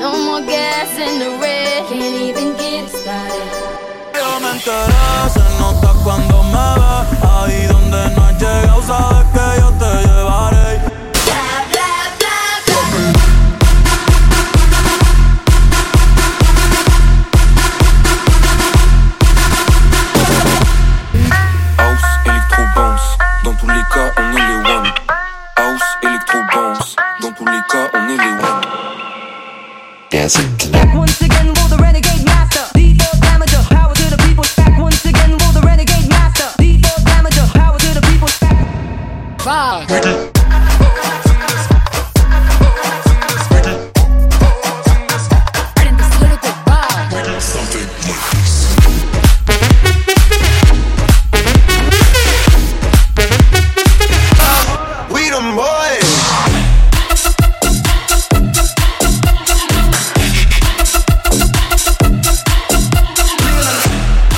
No more gas in the red. Can't even get started. Yo me enteré, se nota cuando me ve. Ahí donde no has llegado, sabes que yo te llevaré. on est les one. House, électro bounce, dans tous les cas on est les one. chance to. Once again, will the renegade master, the fourth amateur, power to the people. Back once again, will the renegade master, the fourth amateur, power to the people. Five.